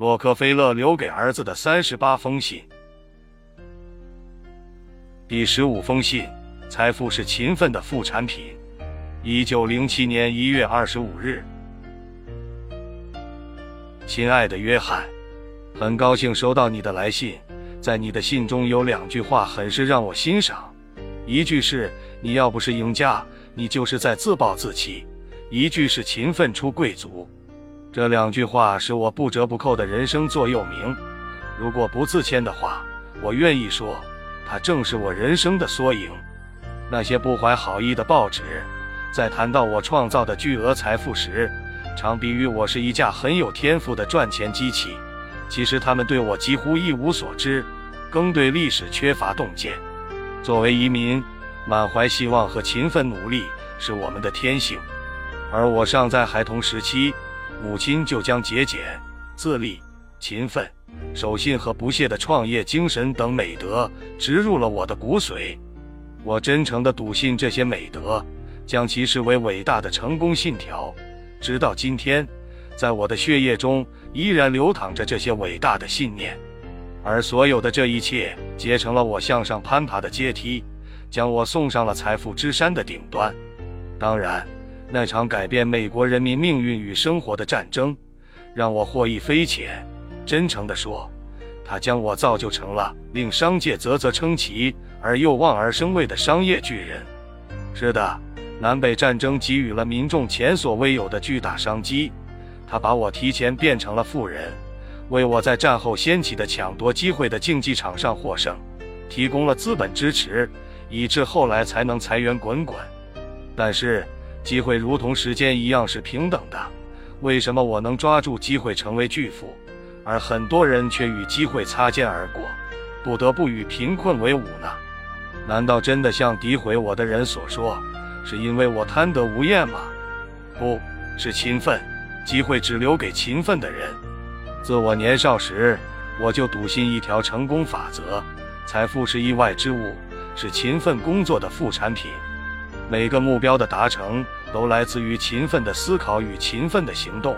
洛克菲勒留给儿子的三十八封信。第十五封信：财富是勤奋的副产品。一九零七年一月二十五日，亲爱的约翰，很高兴收到你的来信。在你的信中有两句话很是让我欣赏，一句是“你要不是赢家，你就是在自暴自弃”，一句是“勤奋出贵族”。这两句话是我不折不扣的人生座右铭。如果不自谦的话，我愿意说，它正是我人生的缩影。那些不怀好意的报纸，在谈到我创造的巨额财富时，常比喻我是一架很有天赋的赚钱机器。其实他们对我几乎一无所知，更对历史缺乏洞见。作为移民，满怀希望和勤奋努力是我们的天性。而我尚在孩童时期，母亲就将节俭、自立、勤奋、守信和不懈的创业精神等美德植入了我的骨髓。我真诚地笃信这些美德，将其视为伟大的成功信条，直到今天。在我的血液中依然流淌着这些伟大的信念，而所有的这一切结成了我向上攀爬的阶梯，将我送上了财富之山的顶端。当然，那场改变美国人民命运与生活的战争，让我获益匪浅。真诚地说，它将我造就成了令商界啧啧称奇而又望而生畏的商业巨人。是的，南北战争给予了民众前所未有的巨大商机。他把我提前变成了富人，为我在战后掀起的抢夺机会的竞技场上获胜提供了资本支持，以致后来才能财源滚滚。但是，机会如同时间一样是平等的。为什么我能抓住机会成为巨富，而很多人却与机会擦肩而过，不得不与贫困为伍呢？难道真的像诋毁我的人所说，是因为我贪得无厌吗？不是勤奋。机会只留给勤奋的人。自我年少时，我就笃信一条成功法则：财富是意外之物，是勤奋工作的副产品。每个目标的达成都来自于勤奋的思考与勤奋的行动。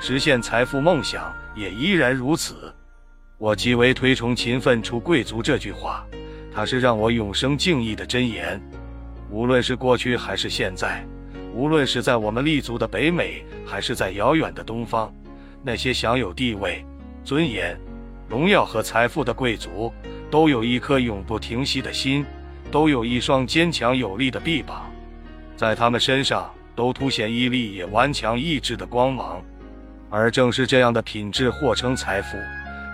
实现财富梦想也依然如此。我极为推崇“勤奋出贵族”这句话，它是让我永生敬意的箴言。无论是过去还是现在。无论是在我们立足的北美，还是在遥远的东方，那些享有地位、尊严、荣耀和财富的贵族，都有一颗永不停息的心，都有一双坚强有力的臂膀，在他们身上都凸显毅力也顽强意志的光芒。而正是这样的品质，或称财富，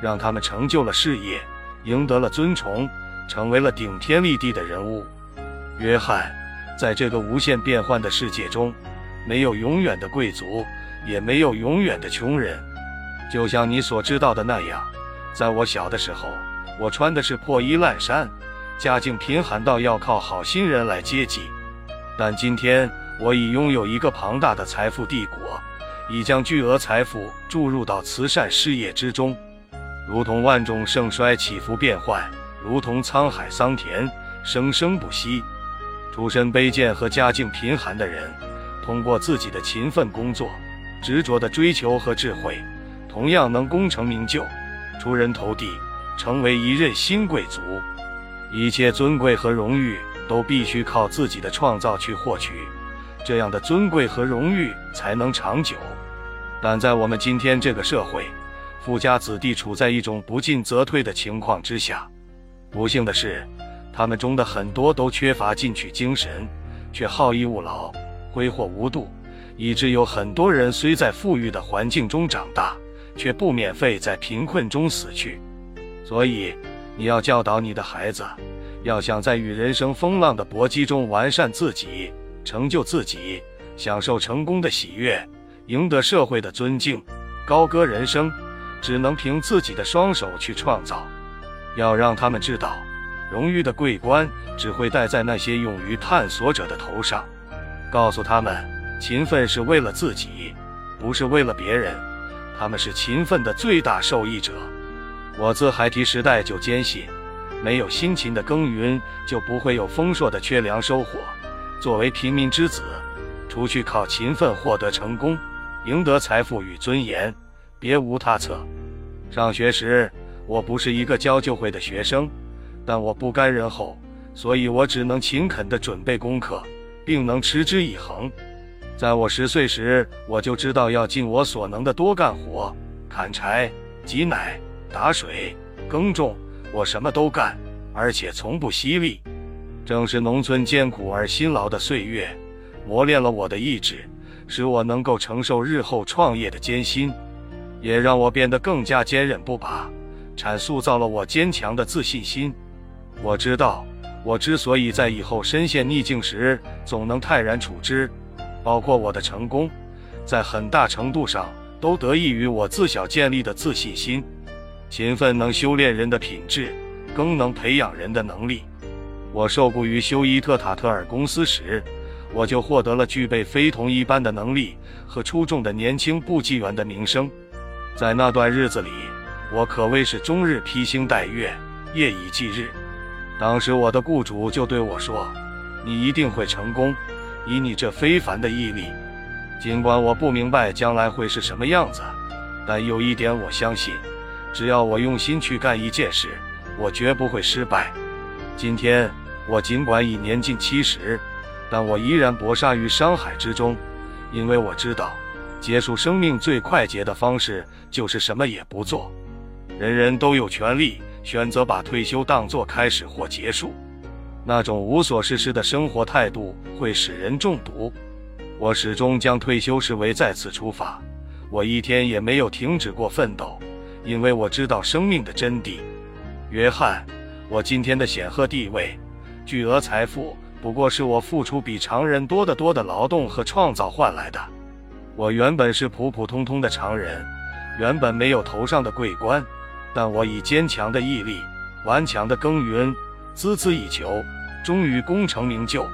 让他们成就了事业，赢得了尊崇，成为了顶天立地的人物。约翰。在这个无限变幻的世界中，没有永远的贵族，也没有永远的穷人。就像你所知道的那样，在我小的时候，我穿的是破衣烂衫，家境贫寒到要靠好心人来接济。但今天，我已拥有一个庞大的财富帝国，已将巨额财富注入到慈善事业之中。如同万众盛衰起伏变幻，如同沧海桑田生生不息。出身卑贱和家境贫寒的人，通过自己的勤奋工作、执着的追求和智慧，同样能功成名就、出人头地，成为一任新贵族。一切尊贵和荣誉都必须靠自己的创造去获取，这样的尊贵和荣誉才能长久。但在我们今天这个社会，富家子弟处在一种不进则退的情况之下。不幸的是。他们中的很多都缺乏进取精神，却好逸恶劳、挥霍无度，以致有很多人虽在富裕的环境中长大，却不免费在贫困中死去。所以，你要教导你的孩子，要想在与人生风浪的搏击中完善自己、成就自己、享受成功的喜悦、赢得社会的尊敬、高歌人生，只能凭自己的双手去创造。要让他们知道。荣誉的桂冠只会戴在那些勇于探索者的头上。告诉他们，勤奋是为了自己，不是为了别人。他们是勤奋的最大受益者。我自孩提时代就坚信，没有辛勤的耕耘，就不会有丰硕的缺粮收获。作为平民之子，除去靠勤奋获得成功、赢得财富与尊严，别无他策。上学时，我不是一个教就会的学生，但我不甘人后，所以我只能勤恳地准备功课，并能持之以恒。在我十岁时，我就知道要尽我所能的多干活，砍柴、挤奶、打水、耕种，我什么都干，而且从不惜力。正是农村艰苦而辛劳的岁月，磨练了我的意志，使我能够承受日后创业的艰辛，也让我变得更加坚韧不拔，产塑造了我坚强的自信心。我知道，我之所以在以后身陷逆境时总能泰然处之。包括我的成功，在很大程度上都得益于我自小建立的自信心。勤奋能修炼人的品质，更能培养人的能力。我受雇于休伊特塔特尔公司时，我就获得了具备非同一般的能力和出众的年轻部级员的名声。在那段日子里，我可谓是终日披星戴月，夜以继日。当时我的雇主就对我说：“你一定会成功。”以你这非凡的毅力，尽管我不明白将来会是什么样子，但有一点我相信：只要我用心去干一件事，我绝不会失败。今天我尽管已年近七十，但我依然搏杀于商海之中，因为我知道，结束生命最快捷的方式就是什么也不做。人人都有权利选择把退休当作开始或结束。那种无所事事的生活态度会使人中毒。我始终将退休视为再次出发。我一天也没有停止过奋斗，因为我知道生命的真谛。约翰，我今天的显赫地位、巨额财富，不过是我付出比常人多得多的劳动和创造换来的。我原本是普普通通的常人，原本没有头上的桂冠，但我以坚强的毅力、顽强的耕耘。孜孜以求，终于功成名就。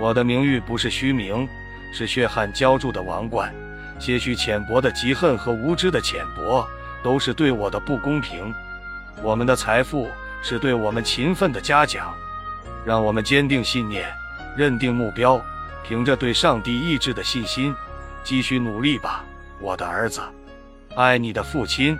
我的名誉不是虚名，是血汗浇筑的王冠。些许浅薄的嫉恨和无知的浅薄，都是对我的不公平。我们的财富是对我们勤奋的嘉奖。让我们坚定信念，认定目标，凭着对上帝意志的信心，继续努力吧，我的儿子。爱你的父亲。